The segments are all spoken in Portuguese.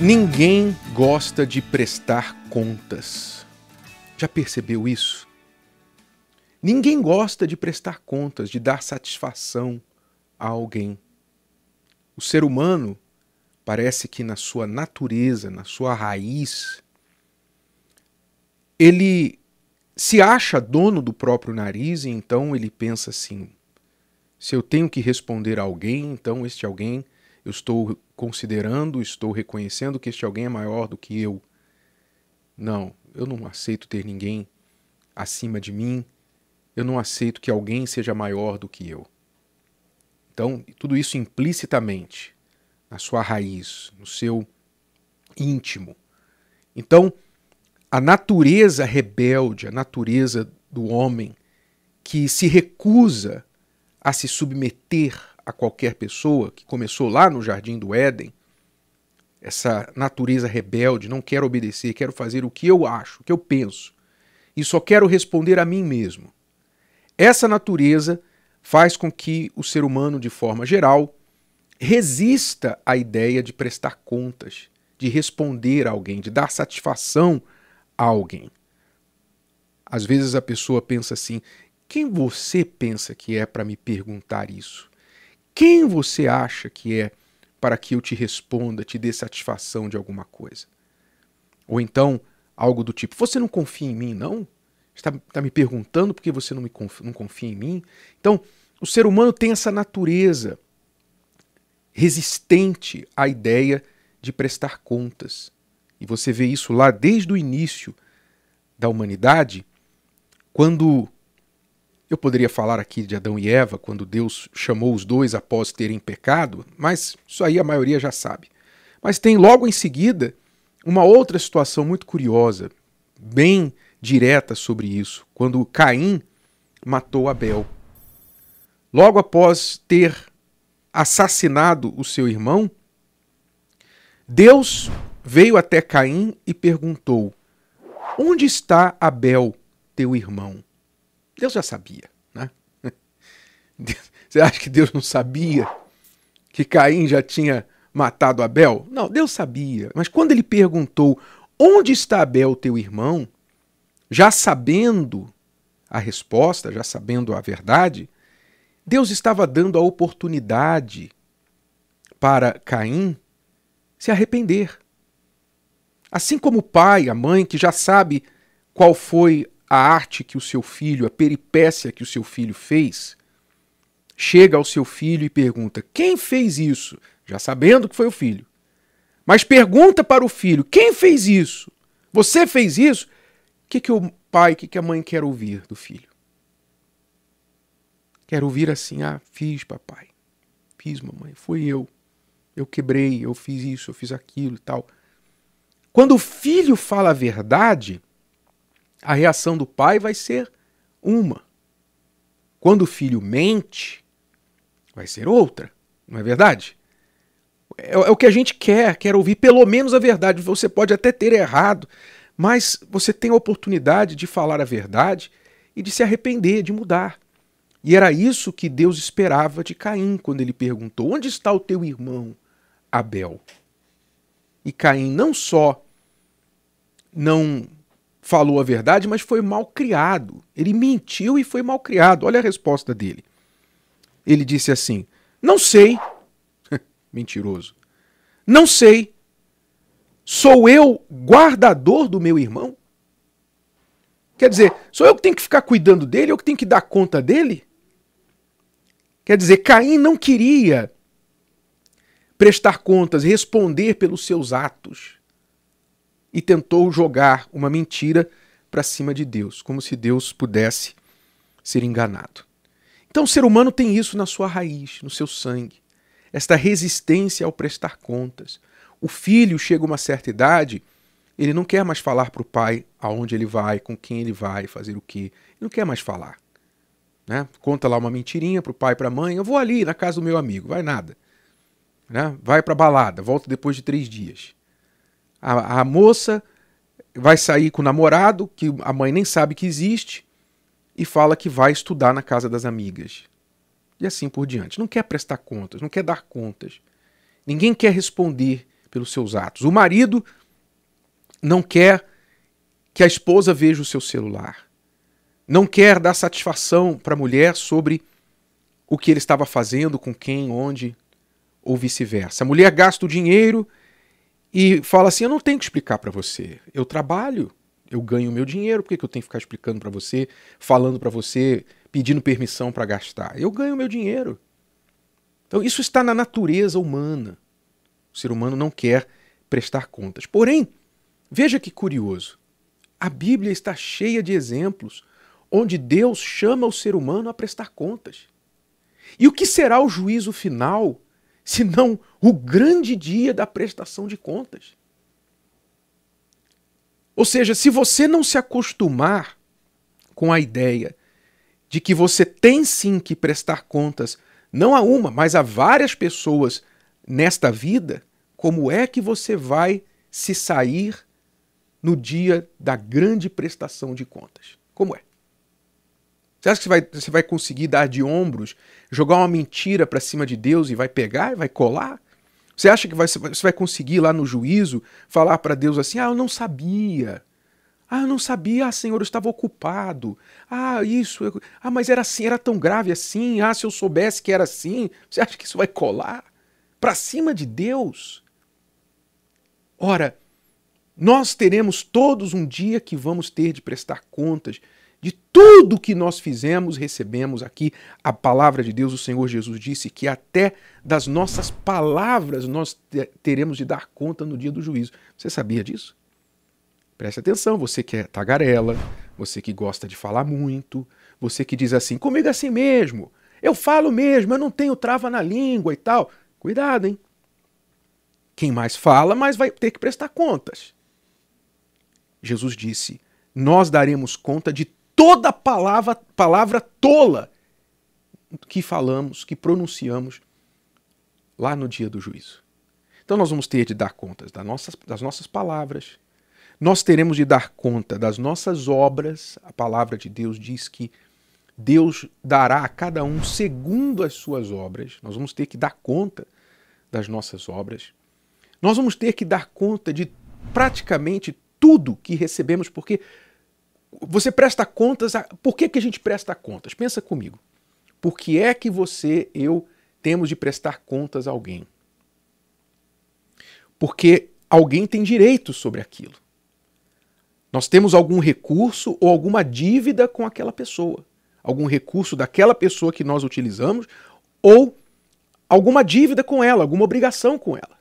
Ninguém gosta de prestar contas. Já percebeu isso? Ninguém gosta de prestar contas, de dar satisfação a alguém. O ser humano parece que na sua natureza, na sua raiz, ele se acha dono do próprio nariz e então ele pensa assim: se eu tenho que responder a alguém, então este alguém eu estou considerando, estou reconhecendo que este alguém é maior do que eu. Não, eu não aceito ter ninguém acima de mim. Eu não aceito que alguém seja maior do que eu. Então, tudo isso implicitamente, na sua raiz, no seu íntimo. Então, a natureza rebelde, a natureza do homem que se recusa a se submeter a qualquer pessoa, que começou lá no jardim do Éden, essa natureza rebelde, não quero obedecer, quero fazer o que eu acho, o que eu penso, e só quero responder a mim mesmo. Essa natureza faz com que o ser humano, de forma geral, resista à ideia de prestar contas, de responder a alguém, de dar satisfação a alguém. Às vezes a pessoa pensa assim: quem você pensa que é para me perguntar isso? Quem você acha que é para que eu te responda, te dê satisfação de alguma coisa? Ou então, algo do tipo: Você não confia em mim, não? Está, está me perguntando porque você não, me confia, não confia em mim? Então, o ser humano tem essa natureza resistente à ideia de prestar contas. E você vê isso lá desde o início da humanidade, quando eu poderia falar aqui de Adão e Eva, quando Deus chamou os dois após terem pecado, mas isso aí a maioria já sabe. Mas tem logo em seguida uma outra situação muito curiosa, bem direta sobre isso, quando Caim matou Abel. Logo após ter assassinado o seu irmão, Deus veio até Caim e perguntou: Onde está Abel, teu irmão? Deus já sabia, né? Você acha que Deus não sabia que Caim já tinha matado Abel? Não, Deus sabia. Mas quando ele perguntou: Onde está Abel, teu irmão? Já sabendo a resposta, já sabendo a verdade, Deus estava dando a oportunidade para Caim se arrepender. Assim como o pai, a mãe, que já sabe qual foi a arte que o seu filho, a peripécia que o seu filho fez, chega ao seu filho e pergunta: Quem fez isso? Já sabendo que foi o filho. Mas pergunta para o filho: Quem fez isso? Você fez isso? O que, que o pai, o que, que a mãe quer ouvir do filho? Quer ouvir assim: Ah, fiz, papai. Fiz, mamãe. Foi eu. Eu quebrei, eu fiz isso, eu fiz aquilo e tal. Quando o filho fala a verdade, a reação do pai vai ser uma. Quando o filho mente, vai ser outra, não é verdade? É, é, o que a gente quer, quer ouvir pelo menos a verdade. Você pode até ter errado, mas você tem a oportunidade de falar a verdade e de se arrepender, de mudar. E era isso que Deus esperava de Caim quando ele perguntou: Onde está o teu irmão Abel? E Caim não só não falou a verdade, mas foi mal criado. Ele mentiu e foi mal criado. Olha a resposta dele. Ele disse assim: Não sei. Mentiroso. Não sei. Sou eu guardador do meu irmão? Quer dizer, sou eu que tenho que ficar cuidando dele, eu que tenho que dar conta dele? Quer dizer, Caim não queria prestar contas, responder pelos seus atos e tentou jogar uma mentira para cima de Deus, como se Deus pudesse ser enganado. Então o ser humano tem isso na sua raiz, no seu sangue, esta resistência ao prestar contas. O filho chega a uma certa idade, ele não quer mais falar para o pai aonde ele vai, com quem ele vai, fazer o quê. Ele não quer mais falar. Né? Conta lá uma mentirinha para o pai e para a mãe. Eu vou ali na casa do meu amigo, vai nada. Né? Vai para balada, volta depois de três dias. A, a moça vai sair com o namorado, que a mãe nem sabe que existe, e fala que vai estudar na casa das amigas. E assim por diante. Não quer prestar contas, não quer dar contas. Ninguém quer responder pelos seus atos. O marido não quer que a esposa veja o seu celular. Não quer dar satisfação para a mulher sobre o que ele estava fazendo, com quem, onde, ou vice-versa. A mulher gasta o dinheiro e fala assim: Eu não tenho que explicar para você. Eu trabalho, eu ganho meu dinheiro, por que, que eu tenho que ficar explicando para você, falando para você, pedindo permissão para gastar? Eu ganho meu dinheiro. Então, isso está na natureza humana. O ser humano não quer prestar contas. Porém, veja que curioso. A Bíblia está cheia de exemplos onde Deus chama o ser humano a prestar contas. E o que será o juízo final, se não o grande dia da prestação de contas? Ou seja, se você não se acostumar com a ideia de que você tem sim que prestar contas, não a uma, mas a várias pessoas nesta vida, como é que você vai se sair no dia da grande prestação de contas? Como é? Você acha que você vai, você vai conseguir dar de ombros, jogar uma mentira para cima de Deus e vai pegar e vai colar? Você acha que vai, você vai conseguir lá no juízo falar para Deus assim: ah, eu não sabia. Ah, eu não sabia, ah, Senhor, eu estava ocupado. Ah, isso. Eu... Ah, mas era assim, era tão grave assim. Ah, se eu soubesse que era assim. Você acha que isso vai colar? Para cima de Deus? Ora, nós teremos todos um dia que vamos ter de prestar contas de tudo que nós fizemos, recebemos aqui a palavra de Deus. O Senhor Jesus disse que até das nossas palavras nós teremos de dar conta no dia do juízo. Você sabia disso? Preste atenção, você que é tagarela, você que gosta de falar muito, você que diz assim, comigo é assim mesmo, eu falo mesmo, eu não tenho trava na língua e tal. Cuidado, hein? Quem mais fala, mais vai ter que prestar contas. Jesus disse: Nós daremos conta de toda palavra, palavra tola que falamos, que pronunciamos lá no dia do juízo. Então nós vamos ter de dar contas das nossas, das nossas palavras, nós teremos de dar conta das nossas obras. A palavra de Deus diz que Deus dará a cada um segundo as suas obras. Nós vamos ter que dar conta das nossas obras. Nós vamos ter que dar conta de praticamente tudo que recebemos, porque você presta contas. A... Por que, que a gente presta contas? Pensa comigo. Por que é que você, eu, temos de prestar contas a alguém? Porque alguém tem direito sobre aquilo. Nós temos algum recurso ou alguma dívida com aquela pessoa. Algum recurso daquela pessoa que nós utilizamos ou alguma dívida com ela, alguma obrigação com ela.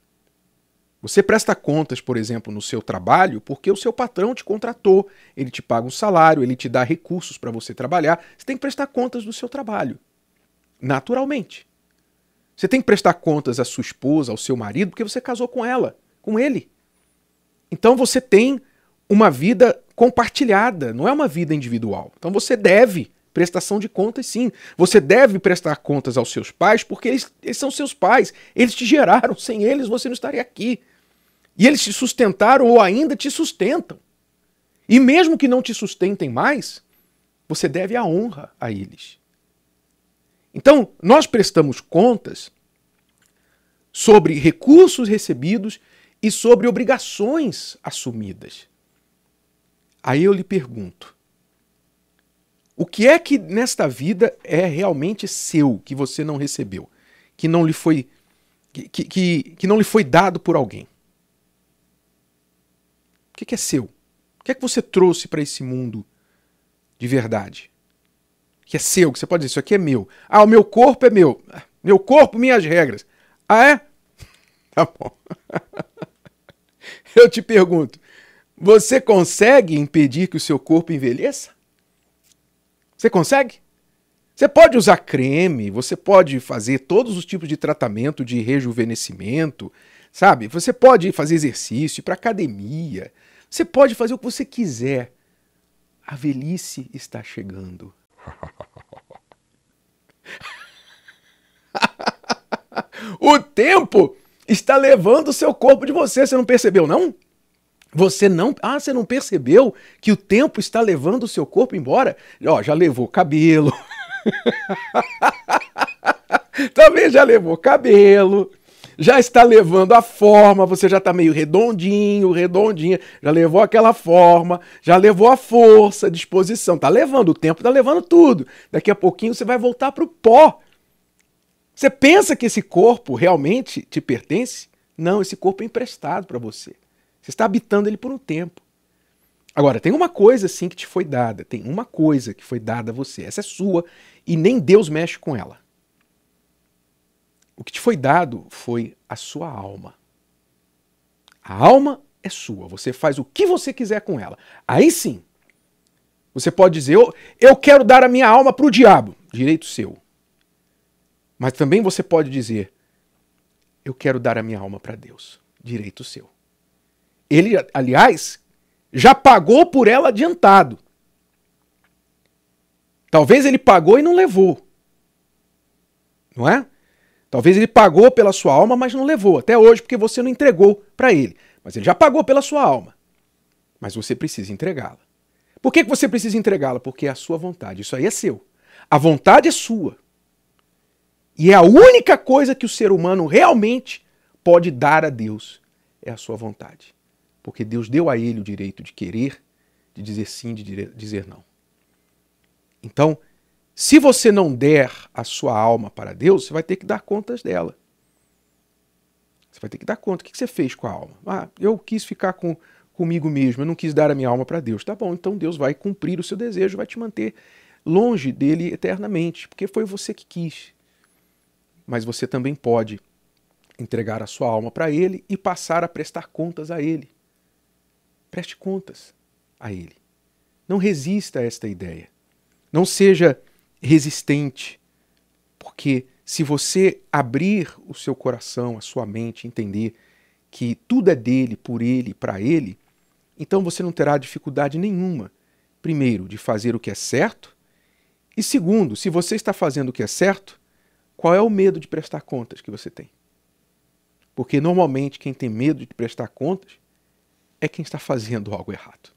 Você presta contas, por exemplo, no seu trabalho porque o seu patrão te contratou, ele te paga um salário, ele te dá recursos para você trabalhar. Você tem que prestar contas do seu trabalho. Naturalmente. Você tem que prestar contas à sua esposa, ao seu marido, porque você casou com ela, com ele. Então você tem uma vida compartilhada, não é uma vida individual. Então você deve prestação de contas, sim. Você deve prestar contas aos seus pais, porque eles, eles são seus pais. Eles te geraram. Sem eles você não estaria aqui. E eles te sustentaram ou ainda te sustentam. E mesmo que não te sustentem mais, você deve a honra a eles. Então, nós prestamos contas sobre recursos recebidos e sobre obrigações assumidas. Aí eu lhe pergunto: o que é que nesta vida é realmente seu que você não recebeu, que não lhe foi que, que, que não lhe foi dado por alguém? O que é seu? O que é que você trouxe para esse mundo de verdade? Que é seu, que você pode dizer, isso aqui é meu. Ah, o meu corpo é meu. Meu corpo, minhas regras. Ah, é? Tá bom. Eu te pergunto, você consegue impedir que o seu corpo envelheça? Você consegue? Você pode usar creme, você pode fazer todos os tipos de tratamento de rejuvenescimento, sabe? Você pode fazer exercício, ir para academia, você pode fazer o que você quiser. A velhice está chegando. o tempo está levando o seu corpo de você, você não percebeu, não? Você não. Ah, você não percebeu que o tempo está levando o seu corpo embora? Ó, já levou cabelo. Também já levou cabelo. Já está levando a forma, você já está meio redondinho, redondinha, já levou aquela forma, já levou a força, a disposição, está levando o tempo, está levando tudo. Daqui a pouquinho você vai voltar para o pó. Você pensa que esse corpo realmente te pertence? Não, esse corpo é emprestado para você. Você está habitando ele por um tempo. Agora, tem uma coisa sim que te foi dada, tem uma coisa que foi dada a você, essa é sua e nem Deus mexe com ela. O que te foi dado foi a sua alma. A alma é sua, você faz o que você quiser com ela. Aí sim, você pode dizer: eu, eu quero dar a minha alma para o diabo, direito seu. Mas também você pode dizer: eu quero dar a minha alma para Deus, direito seu. Ele, aliás, já pagou por ela adiantado. Talvez ele pagou e não levou. Não é? Talvez ele pagou pela sua alma, mas não levou até hoje porque você não entregou para ele. Mas ele já pagou pela sua alma. Mas você precisa entregá-la. Por que você precisa entregá-la? Porque é a sua vontade. Isso aí é seu. A vontade é sua. E é a única coisa que o ser humano realmente pode dar a Deus é a sua vontade. Porque Deus deu a ele o direito de querer, de dizer sim, de dizer não. Então, se você não der a sua alma para Deus, você vai ter que dar contas dela. Você vai ter que dar conta. O que você fez com a alma? Ah, eu quis ficar com, comigo mesmo, eu não quis dar a minha alma para Deus. Tá bom, então Deus vai cumprir o seu desejo, vai te manter longe dele eternamente, porque foi você que quis. Mas você também pode entregar a sua alma para ele e passar a prestar contas a ele. Preste contas a ele. Não resista a esta ideia. Não seja resistente. Porque se você abrir o seu coração, a sua mente, entender que tudo é dele, por ele, para ele, então você não terá dificuldade nenhuma, primeiro, de fazer o que é certo, e segundo, se você está fazendo o que é certo, qual é o medo de prestar contas que você tem? Porque normalmente quem tem medo de prestar contas é quem está fazendo algo errado.